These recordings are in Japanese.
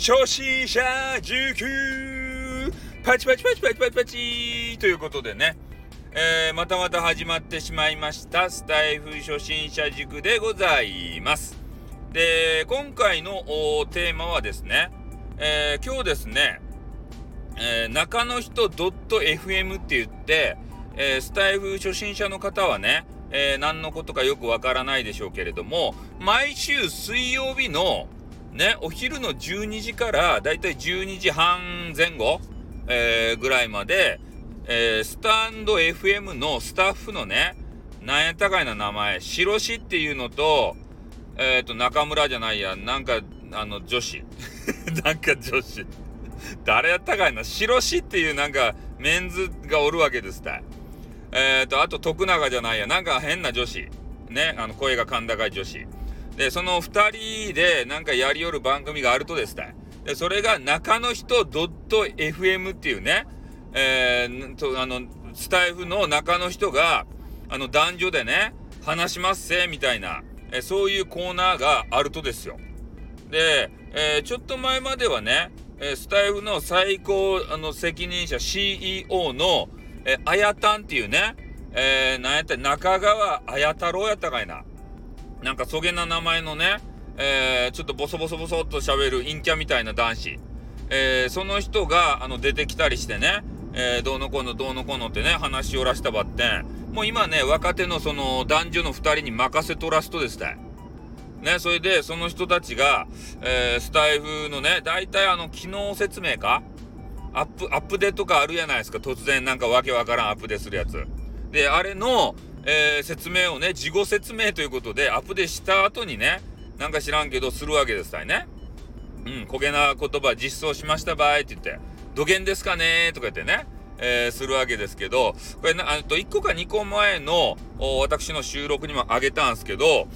初心者19パチパチパチパチパチパチ。ということでね、えー、またまた始まってしまいました。スタイフ初心者塾でございます。で今回のテーマはですね、えー、今日ですね、えー、中の人 .fm って言って、えー、スタイフ初心者の方はね、えー、何のことかよくわからないでしょうけれども毎週水曜日のね、お昼の12時からだいたい12時半前後、えー、ぐらいまで、えー、スタンド FM のスタッフのね、なんやったかいな名前、白しっていうのと、えっ、ー、と、中村じゃないや、なんか、あの、女子。なんか女子。誰やったかいな、白しっていうなんか、メンズがおるわけですた。えっ、ー、と、あと、徳永じゃないや、なんか変な女子。ね、あの、声が甲高い女子。で、その2人でなんかやりよる番組があるとですね、でそれが中の人 .fm っていうね、えー、と、あの、スタイフの中の人が、あの、男女でね、話しますせ、みたいな、えそういうコーナーがあるとですよ。で、えー、ちょっと前まではね、えスタイフの最高あの責任者 CEO の、えあやたんっていうね、えー、なんやった中川あや太郎やったかいな。なんかそげな名前のね、えー、ちょっとボソボソボソっと喋る陰キャみたいな男子、えー、その人があの出てきたりしてね、えー、どうのこうのどうのこうのってね話をらしたばってもう今ね若手のその男女の2人に任せとらすとですねね、それでその人たちが、えー、スタイフのね大体あの機能説明か？アップアップデートかあるじゃないですか。突然なんかわけわからんアップデするやつ。であれのえー、説明をね、事後説明ということで、アップデした後にね、なんか知らんけど、するわけですたいね。うん、焦げな言葉実装しました場合って言って、土下ですかねとか言ってね、えー、するわけですけど、これな、あと1個か2個前の私の収録にもあげたんですけど、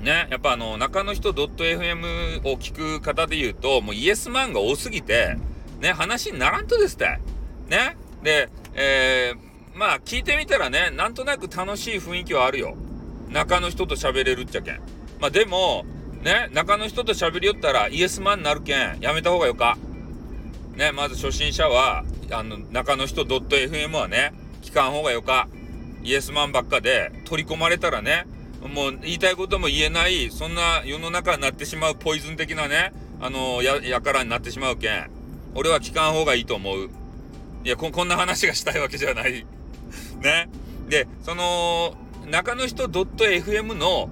ね、やっぱあの、中の人 .fm を聞く方で言うと、もうイエスマンが多すぎて、ね、話にならんとですって。ね。で、えー、まあ聞いてみたらね、なんとなく楽しい雰囲気はあるよ。中の人と喋れるっちゃけん。まあでも、ね、中の人と喋りよったらイエスマンになるけん、やめた方がよか。ね、まず初心者は、あの、中の人 .fm はね、聞かん方がよか。イエスマンばっかで取り込まれたらね、もう言いたいことも言えない、そんな世の中になってしまうポイズン的なね、あの、や、やからになってしまうけん。俺は聞かん方がいいと思う。いや、こ、こんな話がしたいわけじゃない。ね。で、その、中の人 .fm の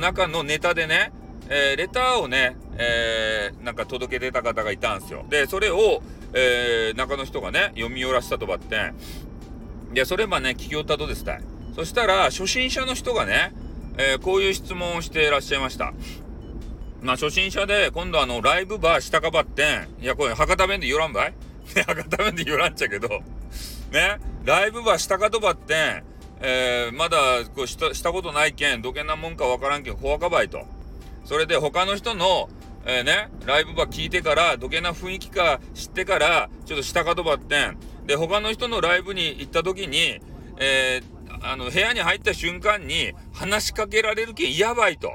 中のネタでね、えー、レターをね、えー、なんか届けてた方がいたんですよ。で、それを、えー、中の人がね、読み寄らしたとばって、で、そればね、聞きよったとですたい？そしたら、初心者の人がね、えー、こういう質問をしていらっしゃいました。まあ、初心者で、今度あの、ライブバーしたかばって、いや、これ、博多弁で言らんばい？博多弁で言らんちゃけど、ね、ライブばしたかとばって、えー、まだこうしたしたことないけん、どけなもんかわからんけん、怖かばいと。それで他の人の、えー、ね、ライブば聞いてから、どけな雰囲気か知ってから、ちょっとしたかとばってん。で、他の人のライブに行った時に、えー、あの、部屋に入った瞬間に話しかけられるけんやばいと。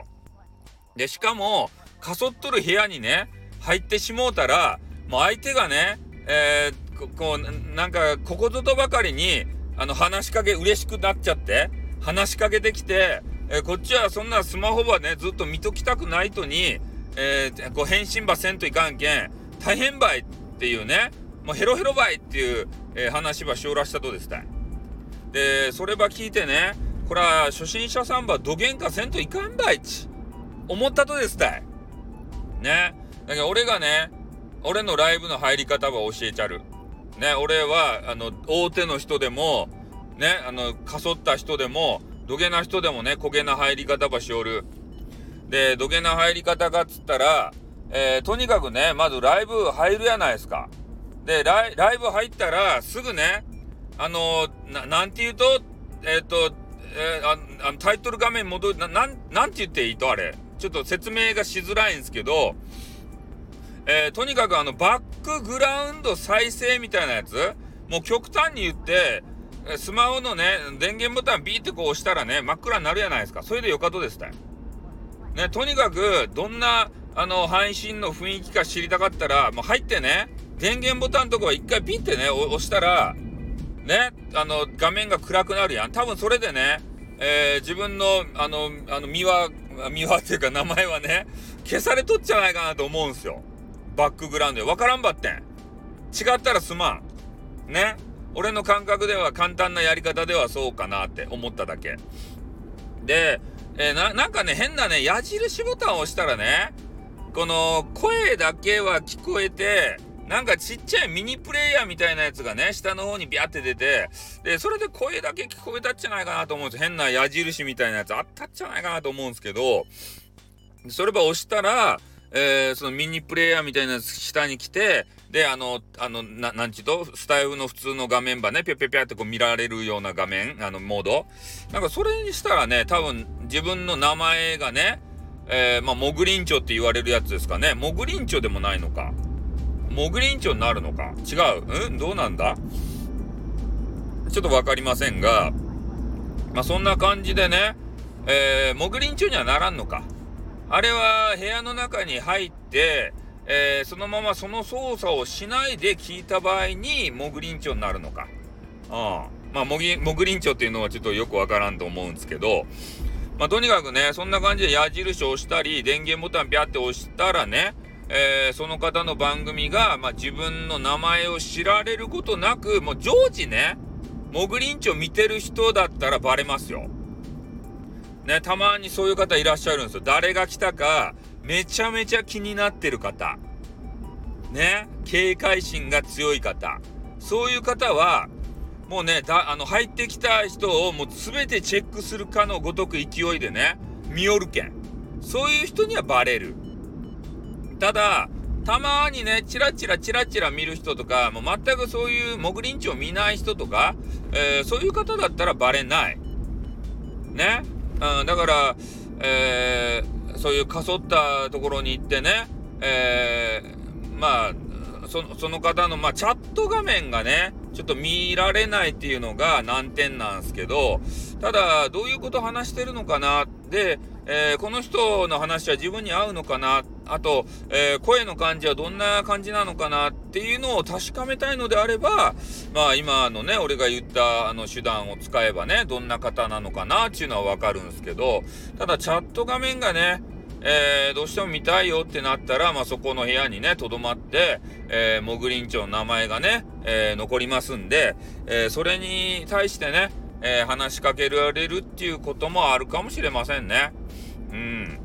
で、しかも、かそっとる部屋にね、入ってしもうたら、もう相手がね、えー、こう、なんか、ここぞとばかりに、あの、話しかけ、嬉しくなっちゃって、話しかけてきて、えー、こっちはそんなスマホばね、ずっと見ときたくないとに、えー、こう、返信ばせんといかんけん、大変ばいっていうね、もうヘロヘロばいっていう、えー、話ばしおらしたとですたい。で、それば聞いてね、これは初心者さんばどげんかせんといかんばいち、思ったとですたい。ね。だけど俺がね、俺のライブの入り方は教えちゃる。ね、俺は、あの、大手の人でも、ね、あの、かそった人でも、どげな人でもね、焦げな入り方ばしおる。で、どげな入り方かっつったら、えー、とにかくね、まずライブ入るやないですか。で、ライライブ入ったら、すぐね、あのー、なんて言うと、えっ、ー、と、えー、ああタイトル画面戻る、な、なん、なんて言っていいとあれ。ちょっと説明がしづらいんですけど、えー、とにかくあの、バックグラウンド再生みたいなやつ、もう極端に言って、スマホのね、電源ボタンビーってこう押したらね、真っ暗になるじゃないですか。それでよかとですたい。ね、とにかく、どんなあの、配信の雰囲気か知りたかったら、もう入ってね、電源ボタンとかは一回ピッてね、押したら、ね、あの、画面が暗くなるやん。多分それでね、えー、自分の、あの、あの、三輪、三輪っていうか名前はね、消されとっちゃないかなと思うんすよ。バックグラウンドで。わからんばってん。違ったらすまん。ね。俺の感覚では簡単なやり方ではそうかなって思っただけ。で、えー、な、なんかね、変なね、矢印ボタンを押したらね、この声だけは聞こえて、なんかちっちゃいミニプレイヤーみたいなやつがね、下の方にビャって出て、で、それで声だけ聞こえたっじゃないかなと思うんです変な矢印みたいなやつあったっじゃないかなと思うんですけど、それば押したら、えー、そのミニプレイヤーみたいな下に来て、で、あの、あの、な、なんちゅうと、スタイフの普通の画面場ね、ぴゃぴゃぴゃってこう見られるような画面、あの、モード。なんかそれにしたらね、多分自分の名前がね、えー、まあ、モグリンチョって言われるやつですかね。モグリンチョでもないのか。モグリンチョになるのか。違う。うん？どうなんだ？ちょっとわかりませんが、まあ、そんな感じでね、えー、モグリンチョにはならんのか。あれは部屋の中に入って、えー、そのままその操作をしないで聞いた場合に、モグリンチョになるのか。うん。まあ、モギ、モグリンチョっていうのはちょっとよくわからんと思うんですけど、まあ、とにかくね、そんな感じで矢印を押したり、電源ボタンピャって押したらね、えー、その方の番組が、まあ、自分の名前を知られることなく、もう常時ね、モグリンチョ見てる人だったらバレますよ。ね、たまにそういう方いらっしゃるんですよ。誰が来たか、めちゃめちゃ気になってる方。ね、警戒心が強い方。そういう方は、もうね、だ、あの、入ってきた人をもう全てチェックするかのごとく勢いでね、見よるけん。そういう人にはバレる。ただ、たまにね、チラチラチラチラ見る人とか、もう全くそういうモグリンチを見ない人とか、えー、そういう方だったらバレない。ね。うん、だから、えー、そういうかそったところに行ってね、えー、まあ、そその方の、まあ、チャット画面がね、ちょっと見られないっていうのが難点なんですけど、ただ、どういうこと話してるのかなで、えー、この人の話は自分に合うのかなあと、えー、声の感じはどんな感じなのかなっていうのを確かめたいのであれば、まあ今のね、俺が言ったあの手段を使えばね、どんな方なのかなっていうのはわかるんですけど、ただチャット画面がね、えー、どうしても見たいよってなったら、まあ、そこの部屋にね、とどまって、えー、モグリンチョの名前がね、えー、残りますんで、えそれに対してね、え話しかけられるっていうこともあるかもしれませんね。うん。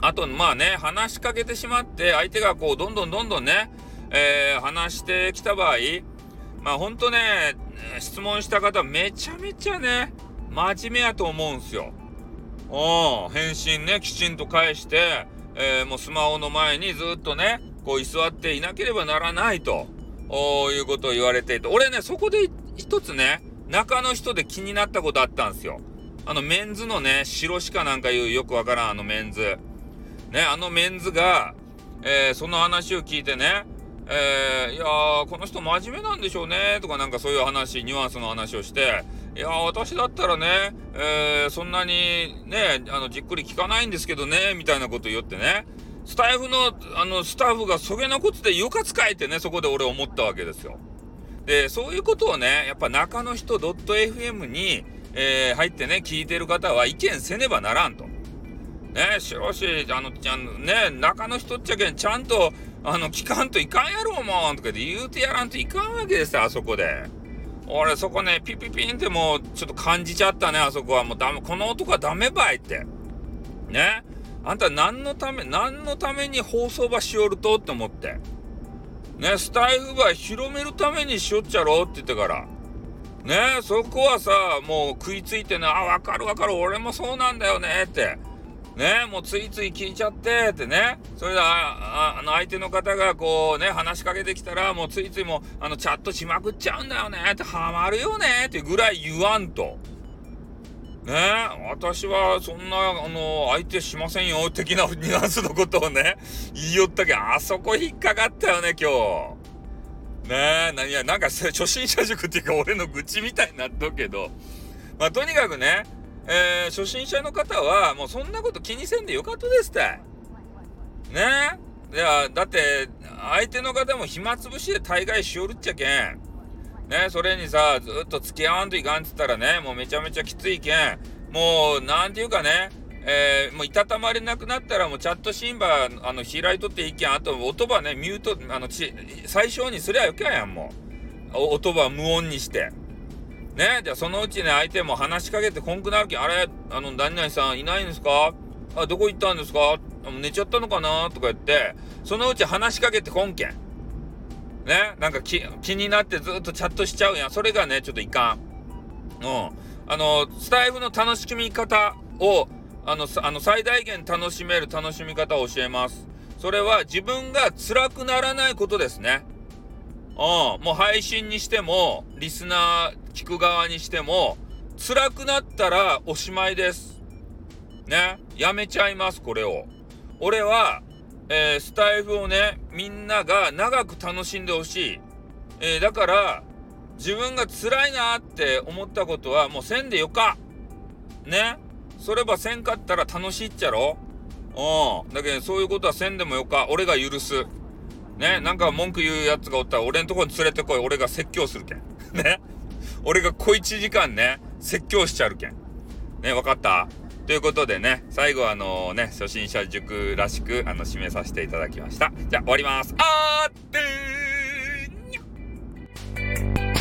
あと、まあね、話しかけてしまって、相手がこう、どんどんどんどんね、え話してきた場合、まあほんとね、質問した方めちゃめちゃね、真面目やと思うんすよ。うん、返信ね、きちんと返して、えー、もうスマホの前にずっとね、こう居座っていなければならないと、いうことを言われていて、俺ね、そこで一つね、中の人で気になったことあったんすよ。あのメンズのね、白鹿なんかいうよくわからんあのメンズ。ね、あのメンズが、えー、その話を聞いてね、えー、いやー、この人真面目なんでしょうね、とかなんかそういう話、ニュアンスの話をして、いや私だったらね、えー、そんなにね、あの、じっくり聞かないんですけどね、みたいなこと言ってね、スタイフの、あの、スタッフがそげなことでよかつかいってね、そこで俺思ったわけですよ。で、そういうことをね、やっぱ中の人 .fm に、えー、入ってね、聞いてる方は意見せねばならんと。ね、しろし、あの、あのね、中の人っちゃけん、ちゃんと、あの、聞かんといかんやろ、もんとかで言うてやらんといかんわけですよ、あそこで。俺そこね、ピピピンってもうちょっと感じちゃったね、あそこは。もうダメ、この男はダメばいって。ね？あんた何のため、何のために放送場しよるとって思って。ね、スタイフ場広めるためにしよっちゃろうって言ってから。ね、そこはさ、もう食いついてね、あ、わかるわかる、俺もそうなんだよねって。ね、もうついつい聞いちゃってってね、それでああの相手の方がこうね、話しかけてきたら、もうついついもうあのチャットしまくっちゃうんだよねって、ハマるよねってぐらい言わんと。ね私はそんな、あの、相手しませんよ、的なニュアンスのことをね、言いよったけど、あそこ引っかかったよね、今日。ねえ、何や、なんか初心者塾っていうか俺の愚痴みたいになっとくけど、まあとにかくね、えー、初心者の方は、もうそんなこと気にせんでよかったですって。ねいや、だって、相手の方も暇つぶしで大概しおるっちゃけん。ね、それにさ、ずっと付き合わんといかんっつったらね、もうめちゃめちゃきついけん。もう、なんていうかね、えー、もういたたまれなくなったらもうチャットシンバーあの開いとっていいけん。あと音場ね、ミュート、あの、ち、最小にすりゃよけやん、もう。音場無音にして。ね、じゃあそのうちね、相手も話しかけてこんくなるけ。あれ、あの、何々さんいないんですか？あ、どこ行ったんですか？寝ちゃったのかな？とか言って、そのうち話しかけてこんけん。ね、なんか気になってずっとチャットしちゃうやん。それがね、ちょっといかん。うん。あの、スタイフの楽しみ方を、あの、あの最大限楽しめる楽しみ方を教えます。それは自分が辛くならないことですね。うん。もう配信にしても、リスナー聞く側にしても、辛くなったらおしまいです。ね？やめちゃいます、これを。俺は、えー、スタイフをね、みんなが長く楽しんでほしい。えー、だから、自分が辛いなって思ったことはもうせんでよか。ね？そればせんかったら楽しいっちゃろうん。だけどそういうことはせんでもよか。俺が許す。ね？なんか文句言うやつがおったら俺んとこに連れてこい。俺が説教するけん。ね？俺が小1時間ね、説教しちゃうけん。ね、分かった？ということでね、最後あのね、初心者塾らしく、あの、締めさせていただきました。じゃあ、終わります。あーってー